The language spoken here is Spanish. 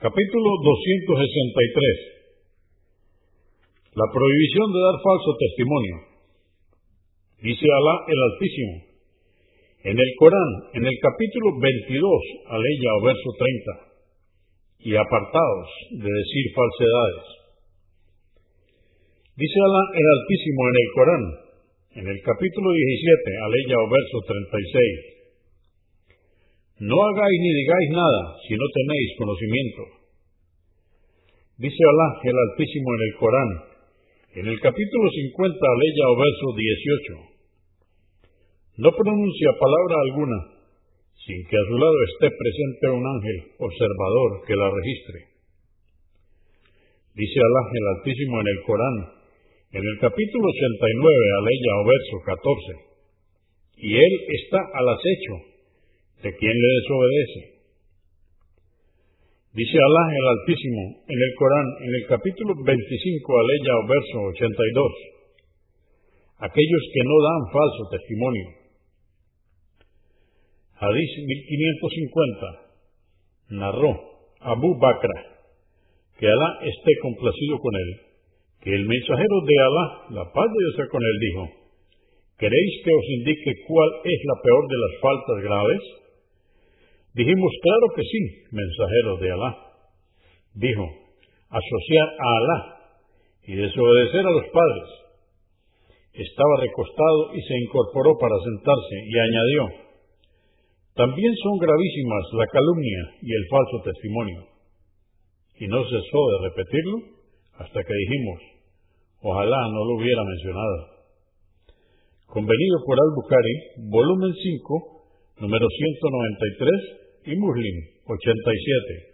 Capítulo 263 La prohibición de dar falso testimonio. Dice Alá el Altísimo. En el Corán, en el capítulo 22, aleya o verso 30, y apartados de decir falsedades. Dice Alá el Altísimo en el Corán, en el capítulo 17, aleya o verso 36, no hagáis ni digáis nada si no tenéis conocimiento. Dice Alá el Altísimo en el Corán, en el capítulo 50, leya o verso 18. No pronuncia palabra alguna sin que a su lado esté presente un ángel observador que la registre. Dice Alá el Altísimo en el Corán, en el capítulo 89, aleya o verso 14. Y él está al acecho ¿De quién le desobedece? Dice Alá el Altísimo en el Corán, en el capítulo 25, aleya o verso 82. Aquellos que no dan falso testimonio. Hadís 1550. Narró Abu Bakra, que Alá esté complacido con él, que el mensajero de Alá, la paz de Dios con él, dijo, ¿queréis que os indique cuál es la peor de las faltas graves? Dijimos, claro que sí, mensajero de Alá. Dijo, asociar a Alá y desobedecer a los padres. Estaba recostado y se incorporó para sentarse y añadió, también son gravísimas la calumnia y el falso testimonio. Y no cesó de repetirlo hasta que dijimos, ojalá no lo hubiera mencionado. Convenido por Al-Bukhari, volumen 5, número 193 y Muslim 87.